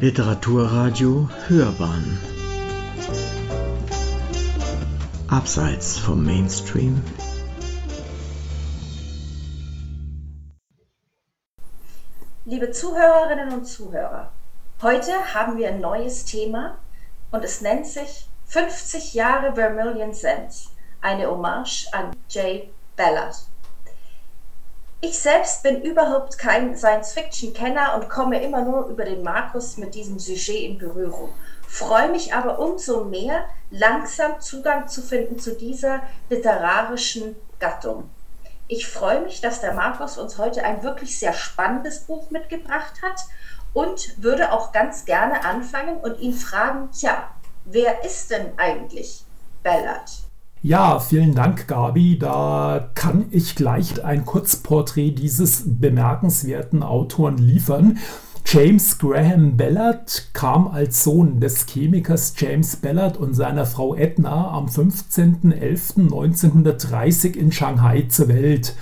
Literaturradio Hörbahn Abseits vom Mainstream Liebe Zuhörerinnen und Zuhörer, heute haben wir ein neues Thema und es nennt sich 50 Jahre Vermilion Sands, eine Hommage an Jay Ballard. Ich selbst bin überhaupt kein Science-Fiction-Kenner und komme immer nur über den Markus mit diesem Sujet in Berührung. Freue mich aber umso mehr, langsam Zugang zu finden zu dieser literarischen Gattung. Ich freue mich, dass der Markus uns heute ein wirklich sehr spannendes Buch mitgebracht hat und würde auch ganz gerne anfangen und ihn fragen, tja, wer ist denn eigentlich Ballard? Ja, vielen Dank, Gabi. Da kann ich gleich ein Kurzporträt dieses bemerkenswerten Autoren liefern. James Graham Ballard kam als Sohn des Chemikers James Ballard und seiner Frau Edna am 15.11.1930 in Shanghai zur Welt.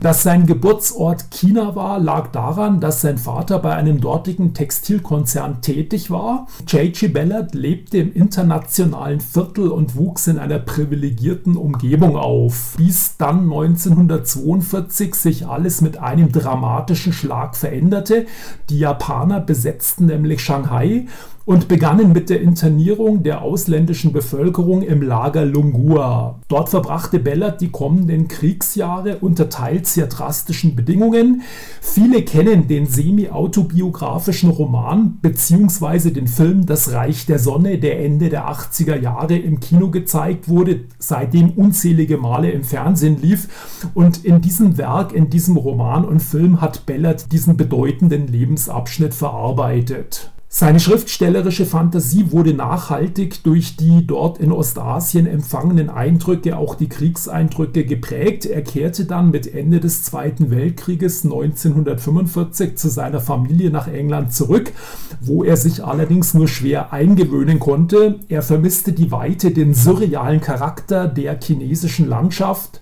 Dass sein Geburtsort China war, lag daran, dass sein Vater bei einem dortigen Textilkonzern tätig war. J.G. Ballard lebte im internationalen Viertel und wuchs in einer privilegierten Umgebung auf. Bis dann 1942 sich alles mit einem dramatischen Schlag veränderte. Die Japaner besetzten nämlich Shanghai und begannen mit der Internierung der ausländischen Bevölkerung im Lager Lungua. Dort verbrachte Bellert die kommenden Kriegsjahre unter teils sehr drastischen Bedingungen. Viele kennen den semi-autobiografischen Roman bzw. den Film Das Reich der Sonne, der Ende der 80er Jahre im Kino gezeigt wurde, seitdem unzählige Male im Fernsehen lief. Und in diesem Werk, in diesem Roman und Film hat Bellert diesen bedeutenden Lebensabschnitt verarbeitet. Seine schriftstellerische Fantasie wurde nachhaltig durch die dort in Ostasien empfangenen Eindrücke, auch die Kriegseindrücke, geprägt. Er kehrte dann mit Ende des Zweiten Weltkrieges 1945 zu seiner Familie nach England zurück, wo er sich allerdings nur schwer eingewöhnen konnte. Er vermisste die Weite, den surrealen Charakter der chinesischen Landschaft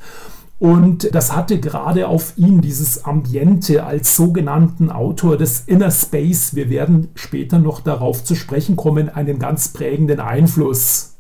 das hatte gerade auf ihn dieses Ambiente als sogenannten Autor des Inner Space, wir werden später noch darauf zu sprechen kommen, einen ganz prägenden Einfluss.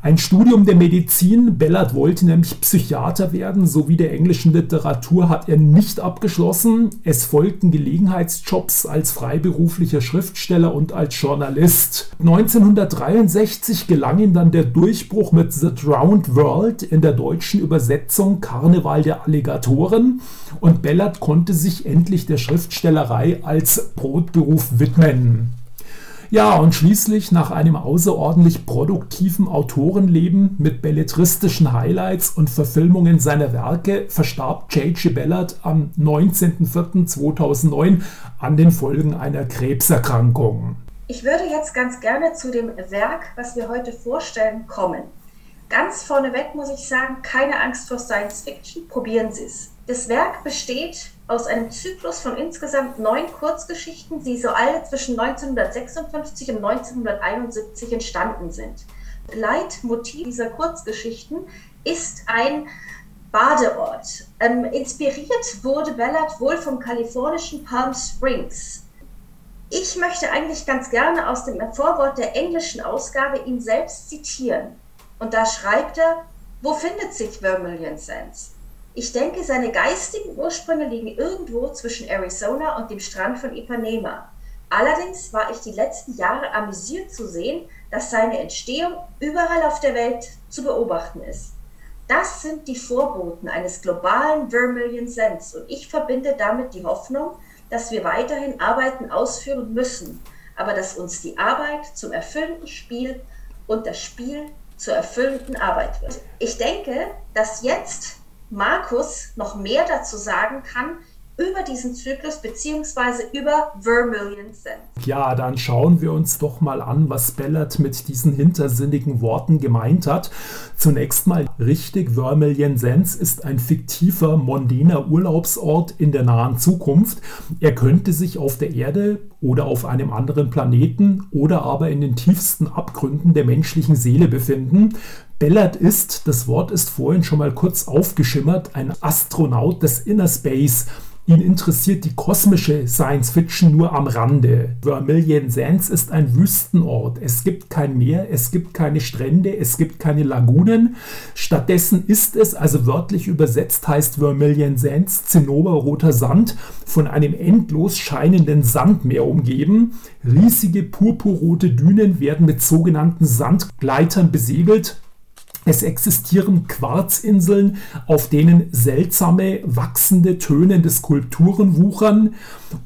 Ein Studium der Medizin, Bellard wollte nämlich Psychiater werden, sowie der englischen Literatur hat er nicht abgeschlossen. Es folgten Gelegenheitsjobs als freiberuflicher Schriftsteller und als Journalist. 1963 gelang ihm dann der Durchbruch mit The Drowned World in der deutschen Übersetzung Karneval der Alligatoren und Bellard konnte sich endlich der Schriftstellerei als Brotberuf widmen. Ja, und schließlich nach einem außerordentlich produktiven Autorenleben mit belletristischen Highlights und Verfilmungen seiner Werke verstarb J.G. Ballard am 19.04.2009 an den Folgen einer Krebserkrankung. Ich würde jetzt ganz gerne zu dem Werk, was wir heute vorstellen, kommen. Ganz vorneweg muss ich sagen, keine Angst vor Science Fiction, probieren Sie es. Das Werk besteht aus einem Zyklus von insgesamt neun Kurzgeschichten, die so alle zwischen 1956 und 1971 entstanden sind. Leitmotiv dieser Kurzgeschichten ist ein Badeort. Ähm, inspiriert wurde Ballard wohl vom kalifornischen Palm Springs. Ich möchte eigentlich ganz gerne aus dem Vorwort der englischen Ausgabe ihn selbst zitieren. Und da schreibt er, wo findet sich Vermilion Sands? Ich denke, seine geistigen Ursprünge liegen irgendwo zwischen Arizona und dem Strand von Ipanema. Allerdings war ich die letzten Jahre amüsiert zu sehen, dass seine Entstehung überall auf der Welt zu beobachten ist. Das sind die Vorboten eines globalen Vermilion Sense und ich verbinde damit die Hoffnung, dass wir weiterhin Arbeiten ausführen müssen, aber dass uns die Arbeit zum erfüllenden Spiel und das Spiel zur erfüllenden Arbeit wird. Ich denke, dass jetzt Markus noch mehr dazu sagen kann über diesen Zyklus beziehungsweise über Vermilion Sense. Ja, dann schauen wir uns doch mal an, was Bellert mit diesen hintersinnigen Worten gemeint hat. Zunächst mal richtig, Vermilion Sense ist ein fiktiver, mondäner Urlaubsort in der nahen Zukunft. Er könnte sich auf der Erde oder auf einem anderen Planeten oder aber in den tiefsten Abgründen der menschlichen Seele befinden. Bellard ist, das Wort ist vorhin schon mal kurz aufgeschimmert, ein Astronaut des Inner Space Ihn interessiert die kosmische Science Fiction nur am Rande. Vermilion Sands ist ein Wüstenort. Es gibt kein Meer, es gibt keine Strände, es gibt keine Lagunen. Stattdessen ist es, also wörtlich übersetzt heißt Vermilion Sands, zinnoberroter Sand, von einem endlos scheinenden Sandmeer umgeben. Riesige purpurrote Dünen werden mit sogenannten Sandgleitern besegelt es existieren Quarzinseln, auf denen seltsame, wachsende, tönende Skulpturen wuchern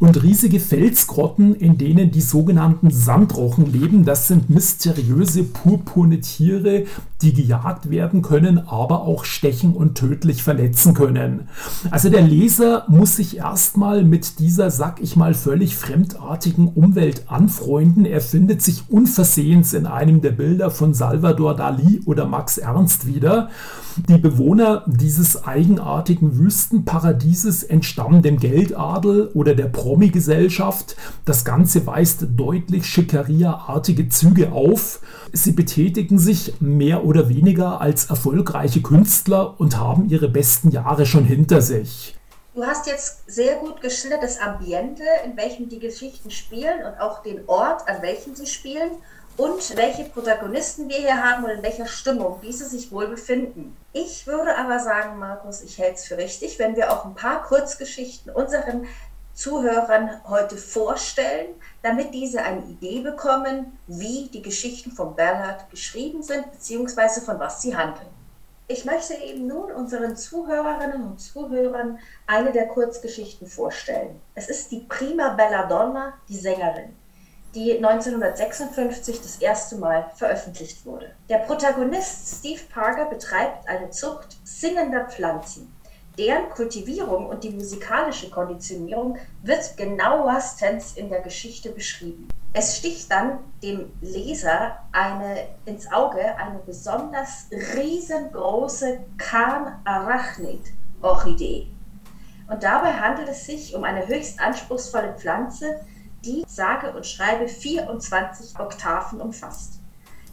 und riesige Felsgrotten, in denen die sogenannten Sandrochen leben. Das sind mysteriöse purpurne Tiere, die gejagt werden können, aber auch stechen und tödlich verletzen können. Also der Leser muss sich erstmal mit dieser, sag ich mal, völlig fremdartigen Umwelt anfreunden. Er findet sich unversehens in einem der Bilder von Salvador Dali oder Max Ernst wieder. Die Bewohner dieses eigenartigen Wüstenparadieses entstammen dem Geldadel oder der Promi-Gesellschaft. Das Ganze weist deutlich Schickeria-artige Züge auf. Sie betätigen sich mehr oder weniger als erfolgreiche Künstler und haben ihre besten Jahre schon hinter sich. Du hast jetzt sehr gut geschildert das Ambiente, in welchem die Geschichten spielen und auch den Ort, an welchem sie spielen und welche Protagonisten wir hier haben und in welcher Stimmung diese sich wohl befinden. Ich würde aber sagen, Markus, ich hätte es für richtig, wenn wir auch ein paar Kurzgeschichten unseren Zuhörern heute vorstellen, damit diese eine Idee bekommen, wie die Geschichten von Ballard geschrieben sind, beziehungsweise von was sie handeln. Ich möchte eben nun unseren Zuhörerinnen und Zuhörern eine der Kurzgeschichten vorstellen. Es ist die Prima Belladonna, die Sängerin die 1956 das erste Mal veröffentlicht wurde. Der Protagonist Steve Parker betreibt eine Zucht singender Pflanzen. Deren Kultivierung und die musikalische Konditionierung wird genauestens in der Geschichte beschrieben. Es sticht dann dem Leser eine, ins Auge eine besonders riesengroße Karn-Arachnid-Orchidee. Und dabei handelt es sich um eine höchst anspruchsvolle Pflanze, die sage und schreibe 24 Oktaven umfasst.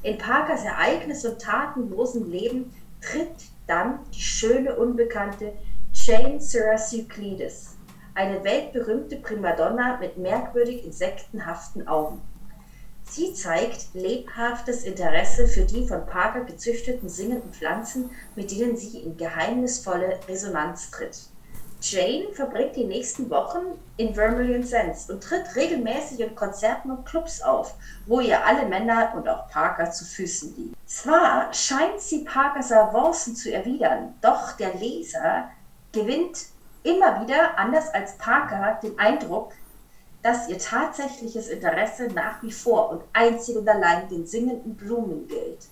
In Parkers Ereignis- und tatenlosen Leben tritt dann die schöne Unbekannte Jane Syracuse eine weltberühmte Primadonna mit merkwürdig insektenhaften Augen. Sie zeigt lebhaftes Interesse für die von Parker gezüchteten singenden Pflanzen, mit denen sie in geheimnisvolle Resonanz tritt. Jane verbringt die nächsten Wochen in Vermilion Sands und tritt regelmäßig in Konzerten und Clubs auf, wo ihr alle Männer und auch Parker zu Füßen liegen. Zwar scheint sie Parkers Avancen zu erwidern, doch der Leser gewinnt immer wieder, anders als Parker, den Eindruck, dass ihr tatsächliches Interesse nach wie vor und einzig und allein den singenden Blumen gilt.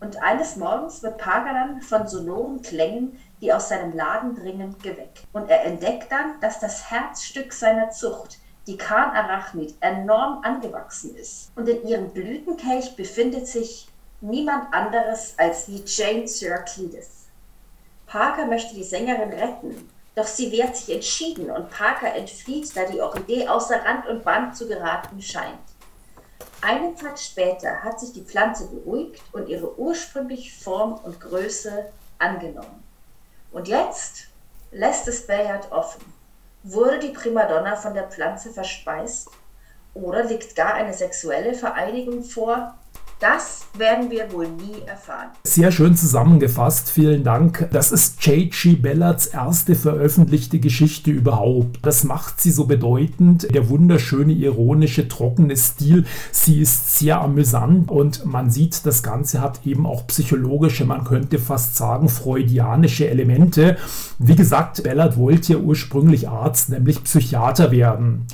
Und eines Morgens wird Parker dann von sonoren Klängen die aus seinem Laden dringen, geweckt. Und er entdeckt dann, dass das Herzstück seiner Zucht, die Karnarachnid, enorm angewachsen ist. Und in ihrem Blütenkelch befindet sich niemand anderes als die Jane Syraclides. Parker möchte die Sängerin retten, doch sie wehrt sich entschieden und Parker entflieht, da die Orchidee außer Rand und Band zu geraten scheint. Einen Tag später hat sich die Pflanze beruhigt und ihre ursprüngliche Form und Größe angenommen. Und jetzt lässt es Bayard offen. Wurde die Primadonna von der Pflanze verspeist? Oder liegt gar eine sexuelle Vereinigung vor, das werden wir wohl nie erfahren. Sehr schön zusammengefasst, vielen Dank. Das ist J.G. Ballards erste veröffentlichte Geschichte überhaupt. Das macht sie so bedeutend. Der wunderschöne, ironische, trockene Stil. Sie ist sehr amüsant und man sieht, das Ganze hat eben auch psychologische, man könnte fast sagen freudianische Elemente. Wie gesagt, Ballard wollte ja ursprünglich Arzt, nämlich Psychiater werden.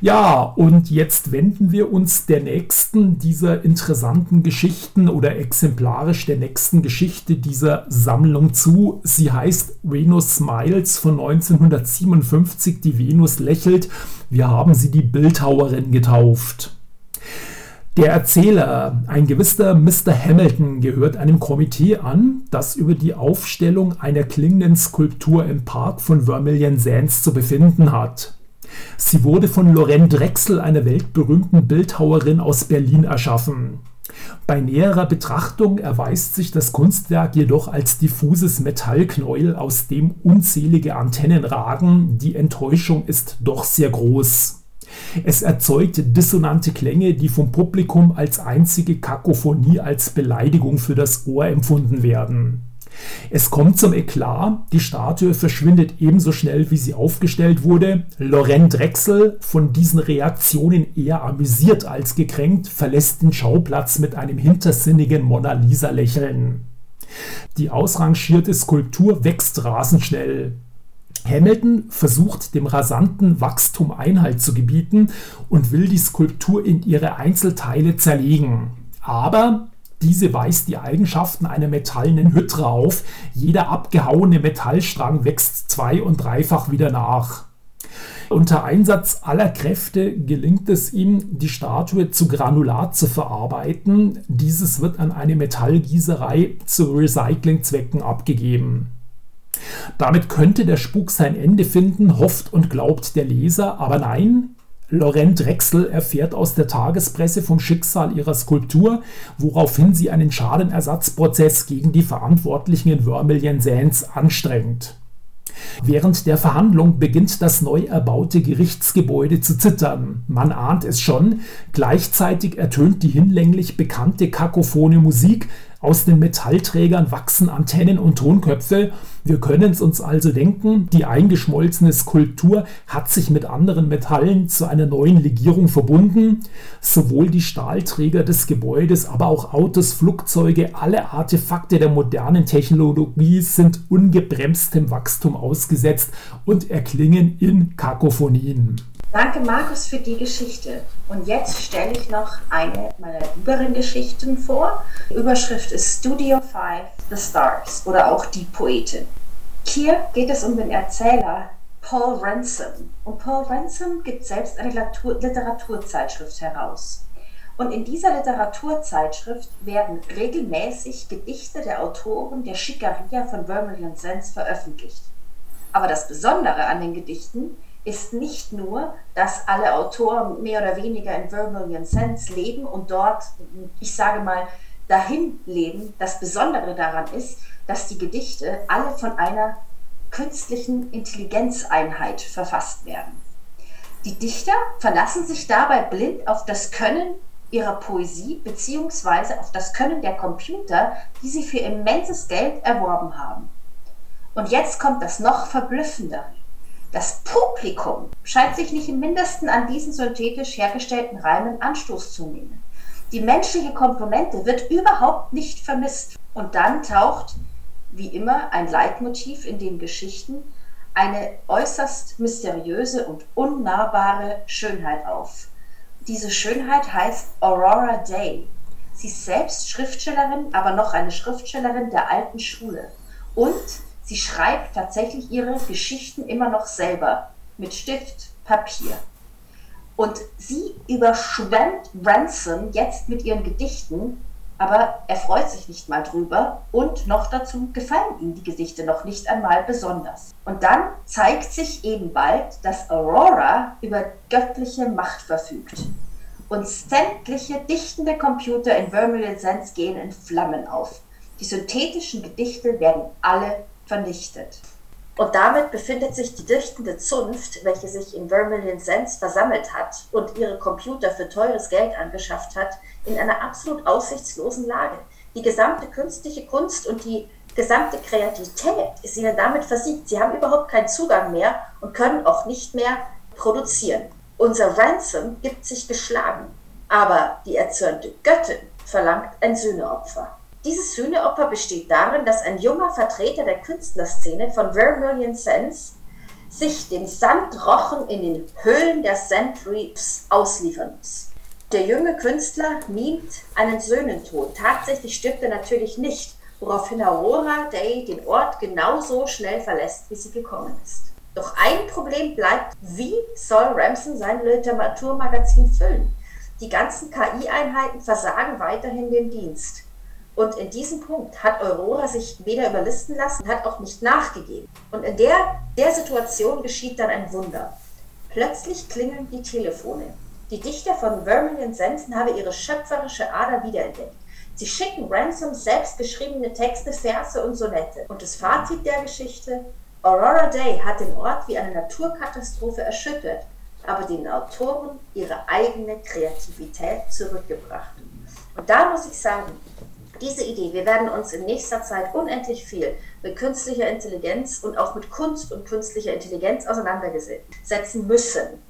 Ja, und jetzt wenden wir uns der nächsten dieser interessanten nächsten Geschichten oder exemplarisch der nächsten Geschichte dieser Sammlung zu. Sie heißt Venus Smiles von 1957. Die Venus lächelt. Wir haben sie die Bildhauerin getauft. Der Erzähler, ein gewisser Mr. Hamilton, gehört einem Komitee an, das über die Aufstellung einer klingenden Skulptur im Park von Vermilion Sands zu befinden hat. Sie wurde von Lorraine Drechsel, einer weltberühmten Bildhauerin aus Berlin, erschaffen. Bei näherer Betrachtung erweist sich das Kunstwerk jedoch als diffuses Metallknäuel, aus dem unzählige Antennen ragen. Die Enttäuschung ist doch sehr groß. Es erzeugt dissonante Klänge, die vom Publikum als einzige Kakophonie als Beleidigung für das Ohr empfunden werden. Es kommt zum Eklat, die Statue verschwindet ebenso schnell, wie sie aufgestellt wurde. Laurent Drechsel, von diesen Reaktionen eher amüsiert als gekränkt, verlässt den Schauplatz mit einem hintersinnigen Mona Lisa-Lächeln. Die ausrangierte Skulptur wächst rasend schnell. Hamilton versucht dem rasanten Wachstum Einhalt zu gebieten und will die Skulptur in ihre Einzelteile zerlegen. Aber diese weist die Eigenschaften einer metallenen Hydra auf. Jeder abgehauene Metallstrang wächst zwei- und dreifach wieder nach. Unter Einsatz aller Kräfte gelingt es ihm, die Statue zu Granulat zu verarbeiten. Dieses wird an eine Metallgießerei zu Recyclingzwecken abgegeben. Damit könnte der Spuk sein Ende finden, hofft und glaubt der Leser, aber nein, Laurent Drechsel erfährt aus der Tagespresse vom Schicksal ihrer Skulptur, woraufhin sie einen Schadenersatzprozess gegen die Verantwortlichen in Vermilion Sands anstrengt. Während der Verhandlung beginnt das neu erbaute Gerichtsgebäude zu zittern. Man ahnt es schon. Gleichzeitig ertönt die hinlänglich bekannte kakophone Musik, aus den Metallträgern wachsen Antennen und Tonköpfe. Wir können es uns also denken, die eingeschmolzene Skulptur hat sich mit anderen Metallen zu einer neuen Legierung verbunden. Sowohl die Stahlträger des Gebäudes, aber auch Autos, Flugzeuge, alle Artefakte der modernen Technologie sind ungebremstem Wachstum ausgesetzt und erklingen in Kakophonien. Danke, Markus, für die Geschichte. Und jetzt stelle ich noch eine meiner übrigen Geschichten vor. Die Überschrift ist Studio 5, The Stars oder auch Die Poetin. Hier geht es um den Erzähler Paul Ransom. Und Paul Ransom gibt selbst eine Literaturzeitschrift heraus. Und in dieser Literaturzeitschrift werden regelmäßig Gedichte der Autoren der Schickeria von Vermilion Sands veröffentlicht. Aber das Besondere an den Gedichten ist nicht nur, dass alle Autoren mehr oder weniger in Vermilion Sense leben und dort, ich sage mal, dahin leben. Das Besondere daran ist, dass die Gedichte alle von einer künstlichen Intelligenzeinheit verfasst werden. Die Dichter verlassen sich dabei blind auf das Können ihrer Poesie bzw. auf das Können der Computer, die sie für immenses Geld erworben haben. Und jetzt kommt das noch verblüffendere. Das Publikum scheint sich nicht im mindesten an diesen synthetisch hergestellten Reimen Anstoß zu nehmen. Die menschliche Komponente wird überhaupt nicht vermisst. Und dann taucht, wie immer, ein Leitmotiv in den Geschichten, eine äußerst mysteriöse und unnahbare Schönheit auf. Diese Schönheit heißt Aurora Day. Sie ist selbst Schriftstellerin, aber noch eine Schriftstellerin der alten Schule. Und Sie schreibt tatsächlich ihre Geschichten immer noch selber mit Stift, Papier. Und sie überschwemmt Ransom jetzt mit ihren Gedichten, aber er freut sich nicht mal drüber und noch dazu gefallen ihm die Gedichte noch nicht einmal besonders. Und dann zeigt sich eben bald, dass Aurora über göttliche Macht verfügt. Und sämtliche dichtende Computer in Vermilion Sands gehen in Flammen auf. Die synthetischen Gedichte werden alle vernichtet. Und damit befindet sich die dichtende Zunft, welche sich in Vermilion Sands versammelt hat und ihre Computer für teures Geld angeschafft hat, in einer absolut aussichtslosen Lage. Die gesamte künstliche Kunst und die gesamte Kreativität ist ihnen damit versiegt. Sie haben überhaupt keinen Zugang mehr und können auch nicht mehr produzieren. Unser Ransom gibt sich geschlagen, aber die erzürnte Göttin verlangt ein Sühneopfer. Dieses Sühneopfer besteht darin, dass ein junger Vertreter der Künstlerszene von Vermilion Sands sich dem Sandrochen in den Höhlen der Sand ausliefern muss. Der junge Künstler mimt einen Söhnentod. Tatsächlich stirbt er natürlich nicht, woraufhin Aurora Day den Ort genauso schnell verlässt, wie sie gekommen ist. Doch ein Problem bleibt, wie soll Ramson sein Literaturmagazin füllen? Die ganzen KI-Einheiten versagen weiterhin den Dienst. Und in diesem Punkt hat Aurora sich weder überlisten lassen, hat auch nicht nachgegeben. Und in der, der Situation geschieht dann ein Wunder. Plötzlich klingeln die Telefone. Die Dichter von Vermilion Sensen haben ihre schöpferische Ader wiederentdeckt. Sie schicken Ransom selbst geschriebene Texte, Verse und Sonette. Und das Fazit der Geschichte? Aurora Day hat den Ort wie eine Naturkatastrophe erschüttert, aber den Autoren ihre eigene Kreativität zurückgebracht. Und da muss ich sagen, diese Idee, wir werden uns in nächster Zeit unendlich viel mit künstlicher Intelligenz und auch mit Kunst und künstlicher Intelligenz auseinandersetzen müssen.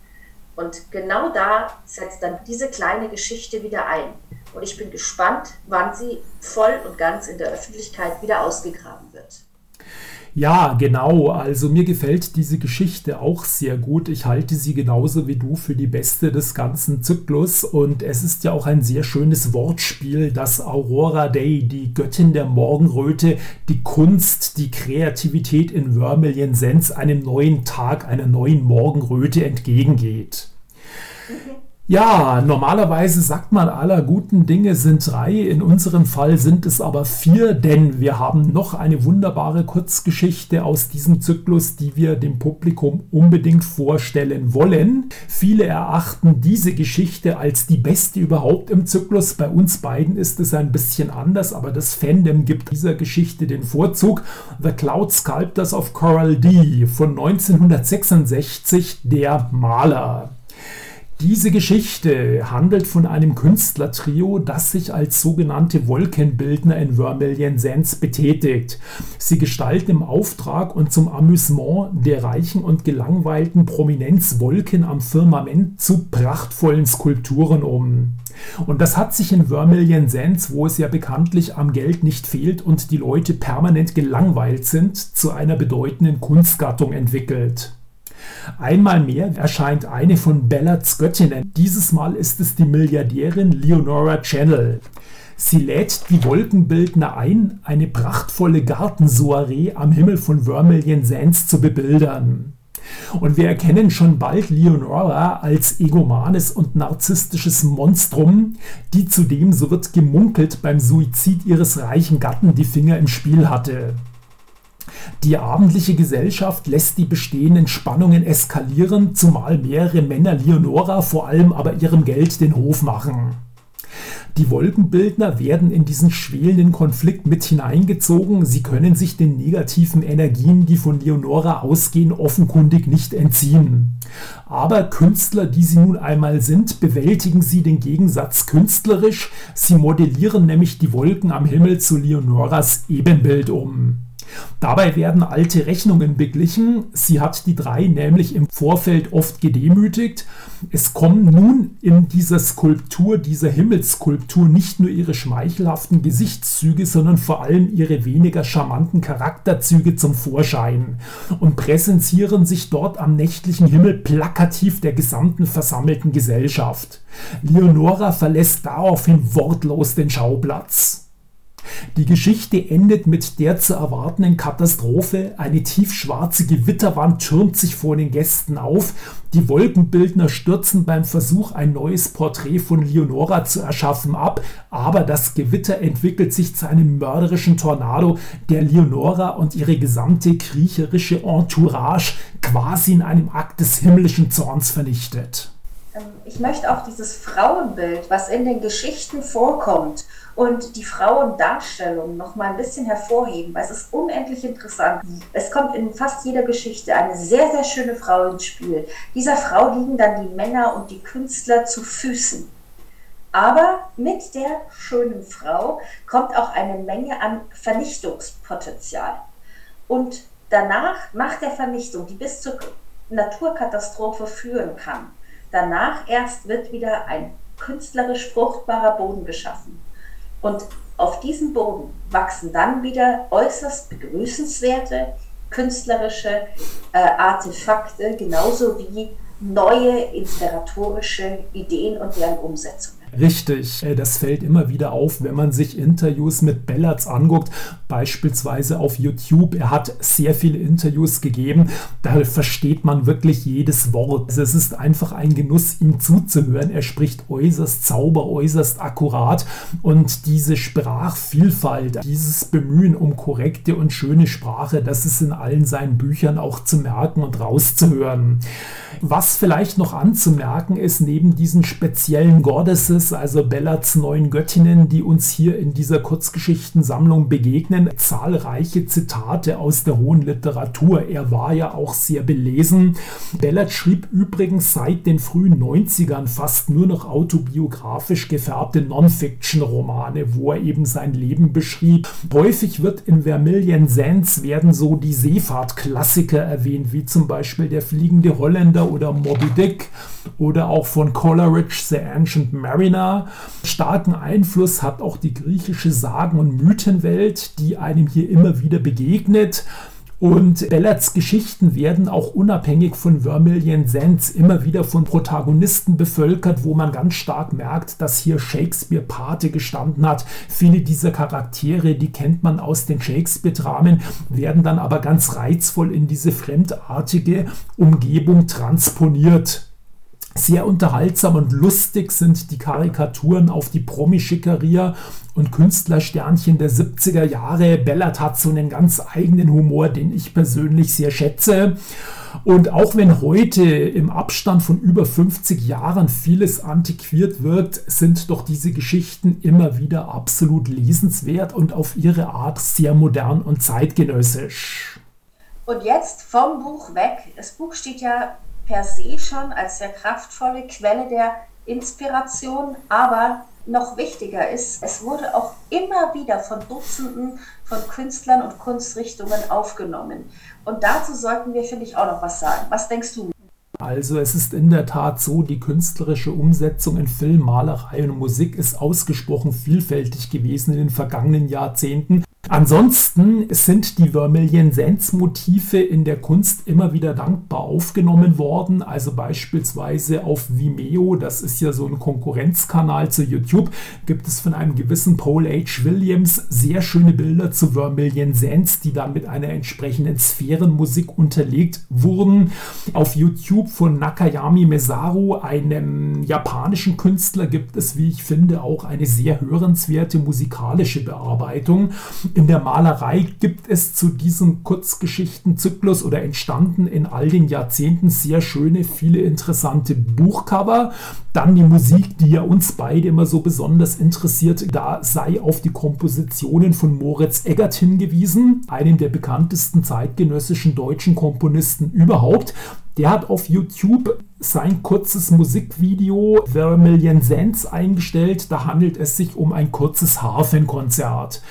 Und genau da setzt dann diese kleine Geschichte wieder ein. Und ich bin gespannt, wann sie voll und ganz in der Öffentlichkeit wieder ausgegraben wird. Ja, genau. Also mir gefällt diese Geschichte auch sehr gut. Ich halte sie genauso wie du für die beste des ganzen Zyklus. Und es ist ja auch ein sehr schönes Wortspiel, dass Aurora Day, die Göttin der Morgenröte, die Kunst, die Kreativität in Vermilion Sense einem neuen Tag, einer neuen Morgenröte entgegengeht. Mhm. Ja, normalerweise sagt man, aller guten Dinge sind drei. In unserem Fall sind es aber vier, denn wir haben noch eine wunderbare Kurzgeschichte aus diesem Zyklus, die wir dem Publikum unbedingt vorstellen wollen. Viele erachten diese Geschichte als die beste überhaupt im Zyklus. Bei uns beiden ist es ein bisschen anders, aber das Fandom gibt dieser Geschichte den Vorzug. The Cloud Sculptors of Coral D von 1966, der Maler. Diese Geschichte handelt von einem Künstlertrio, das sich als sogenannte Wolkenbildner in Vermilion Sands betätigt. Sie gestalten im Auftrag und zum Amüsement der reichen und gelangweilten Prominenz Wolken am Firmament zu prachtvollen Skulpturen um. Und das hat sich in Vermilion Sands, wo es ja bekanntlich am Geld nicht fehlt und die Leute permanent gelangweilt sind, zu einer bedeutenden Kunstgattung entwickelt. Einmal mehr erscheint eine von Bellards Göttinnen. Dieses Mal ist es die Milliardärin Leonora Channel. Sie lädt die Wolkenbildner ein, eine prachtvolle Gartensoiree am Himmel von Vermilion Sands zu bebildern. Und wir erkennen schon bald Leonora als egomanes und narzisstisches Monstrum, die zudem, so wird gemunkelt, beim Suizid ihres reichen Gatten die Finger im Spiel hatte. Die abendliche Gesellschaft lässt die bestehenden Spannungen eskalieren, zumal mehrere Männer Leonora vor allem aber ihrem Geld den Hof machen. Die Wolkenbildner werden in diesen schwelenden Konflikt mit hineingezogen. Sie können sich den negativen Energien, die von Leonora ausgehen, offenkundig nicht entziehen. Aber Künstler, die sie nun einmal sind, bewältigen sie den Gegensatz künstlerisch. Sie modellieren nämlich die Wolken am Himmel zu Leonoras Ebenbild um. Dabei werden alte Rechnungen beglichen. Sie hat die drei nämlich im Vorfeld oft gedemütigt. Es kommen nun in dieser Skulptur, dieser Himmelsskulptur, nicht nur ihre schmeichelhaften Gesichtszüge, sondern vor allem ihre weniger charmanten Charakterzüge zum Vorschein und präsentieren sich dort am nächtlichen Himmel plakativ der gesamten versammelten Gesellschaft. Leonora verlässt daraufhin wortlos den Schauplatz. Die Geschichte endet mit der zu erwartenden Katastrophe. Eine tiefschwarze Gewitterwand türmt sich vor den Gästen auf. Die Wolkenbildner stürzen beim Versuch, ein neues Porträt von Leonora zu erschaffen, ab. Aber das Gewitter entwickelt sich zu einem mörderischen Tornado, der Leonora und ihre gesamte kriecherische Entourage quasi in einem Akt des himmlischen Zorns vernichtet. Ähm, ich möchte auch dieses Frauenbild, was in den Geschichten vorkommt, und die Frauendarstellung noch mal ein bisschen hervorheben, weil es ist unendlich interessant. Es kommt in fast jeder Geschichte eine sehr, sehr schöne Frau ins Spiel. Dieser Frau liegen dann die Männer und die Künstler zu Füßen. Aber mit der schönen Frau kommt auch eine Menge an Vernichtungspotenzial. Und danach, nach der Vernichtung, die bis zur Naturkatastrophe führen kann, danach erst wird wieder ein künstlerisch fruchtbarer Boden geschaffen. Und auf diesem Boden wachsen dann wieder äußerst begrüßenswerte künstlerische äh, Artefakte, genauso wie neue inspiratorische Ideen und deren Umsetzung. Richtig, äh, das fällt immer wieder auf, wenn man sich Interviews mit Bellards anguckt, beispielsweise auf YouTube. Er hat sehr viele Interviews gegeben, da versteht man wirklich jedes Wort. Also es ist einfach ein Genuss, ihm zuzuhören. Er spricht äußerst sauber, äußerst akkurat und diese Sprachvielfalt, dieses Bemühen um korrekte und schöne Sprache, das ist in allen seinen Büchern auch zu merken und rauszuhören. Was vielleicht noch anzumerken ist, neben diesen speziellen Goddesses, also Bellards neuen Göttinnen, die uns hier in dieser Kurzgeschichtensammlung begegnen, zahlreiche Zitate aus der hohen Literatur. Er war ja auch sehr belesen. Bellard schrieb übrigens seit den frühen 90ern fast nur noch autobiografisch gefärbte Non-Fiction-Romane, wo er eben sein Leben beschrieb. Häufig wird in Vermilion Sands werden so die Seefahrtklassiker erwähnt, wie zum Beispiel der fliegende Holländer oder Moby Dick oder auch von Coleridge The Ancient Mariner. Starken Einfluss hat auch die griechische Sagen- und Mythenwelt, die einem hier immer wieder begegnet. Und Bellards Geschichten werden auch unabhängig von Vermilion Sands immer wieder von Protagonisten bevölkert, wo man ganz stark merkt, dass hier Shakespeare Pate gestanden hat. Viele dieser Charaktere, die kennt man aus den Shakespeare-Dramen, werden dann aber ganz reizvoll in diese fremdartige Umgebung transponiert. Sehr unterhaltsam und lustig sind die Karikaturen auf die Promi-Schickeria und Künstlersternchen der 70er Jahre. Bellert hat so einen ganz eigenen Humor, den ich persönlich sehr schätze. Und auch wenn heute im Abstand von über 50 Jahren vieles antiquiert wirkt, sind doch diese Geschichten immer wieder absolut lesenswert und auf ihre Art sehr modern und zeitgenössisch. Und jetzt vom Buch weg. Das Buch steht ja per se schon als sehr kraftvolle Quelle der Inspiration, aber noch wichtiger ist, es wurde auch immer wieder von Dutzenden von Künstlern und Kunstrichtungen aufgenommen. Und dazu sollten wir, finde ich, auch noch was sagen. Was denkst du? Also es ist in der Tat so, die künstlerische Umsetzung in Film, Malerei und Musik ist ausgesprochen vielfältig gewesen in den vergangenen Jahrzehnten. Ansonsten sind die Vermilion Sands Motive in der Kunst immer wieder dankbar aufgenommen worden. Also beispielsweise auf Vimeo, das ist ja so ein Konkurrenzkanal zu YouTube, gibt es von einem gewissen Paul H. Williams sehr schöne Bilder zu Vermilion Sands, die dann mit einer entsprechenden Sphärenmusik unterlegt wurden. Auf YouTube von Nakayami Mesaru, einem japanischen Künstler, gibt es, wie ich finde, auch eine sehr hörenswerte musikalische Bearbeitung. In der Malerei gibt es zu diesem Kurzgeschichtenzyklus oder entstanden in all den Jahrzehnten sehr schöne, viele interessante Buchcover. Dann die Musik, die ja uns beide immer so besonders interessiert, da sei auf die Kompositionen von Moritz Eggert hingewiesen, einem der bekanntesten zeitgenössischen deutschen Komponisten überhaupt. Der hat auf YouTube sein kurzes Musikvideo Vermilion Sands eingestellt. Da handelt es sich um ein kurzes Hafenkonzert.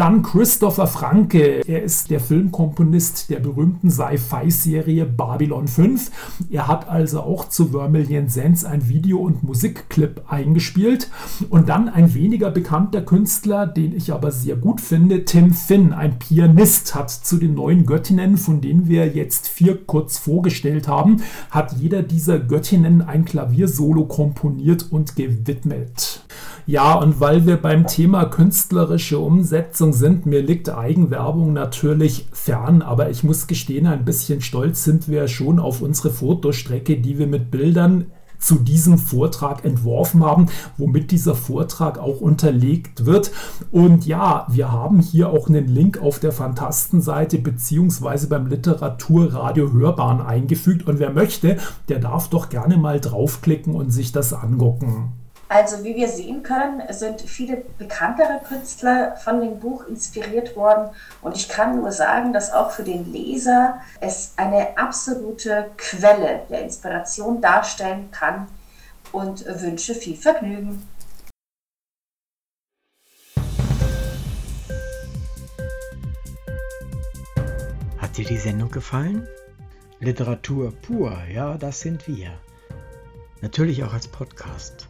Dann Christopher Franke. Er ist der Filmkomponist der berühmten Sci-Fi-Serie Babylon 5. Er hat also auch zu Vermilion Sands ein Video- und Musikclip eingespielt. Und dann ein weniger bekannter Künstler, den ich aber sehr gut finde, Tim Finn, ein Pianist, hat zu den neuen Göttinnen, von denen wir jetzt vier kurz vorgestellt haben, hat jeder dieser Göttinnen ein Klaviersolo komponiert und gewidmet. Ja, und weil wir beim Thema künstlerische Umsetzung sind, mir liegt Eigenwerbung natürlich fern, aber ich muss gestehen, ein bisschen stolz sind wir schon auf unsere Fotostrecke, die wir mit Bildern zu diesem Vortrag entworfen haben, womit dieser Vortrag auch unterlegt wird. Und ja, wir haben hier auch einen Link auf der Fantastenseite beziehungsweise beim Literaturradio Hörbahn eingefügt. Und wer möchte, der darf doch gerne mal draufklicken und sich das angucken. Also wie wir sehen können, sind viele bekanntere Künstler von dem Buch inspiriert worden und ich kann nur sagen, dass auch für den Leser es eine absolute Quelle der Inspiration darstellen kann und wünsche viel Vergnügen. Hat dir die Sendung gefallen? Literatur pur, ja, das sind wir. Natürlich auch als Podcast.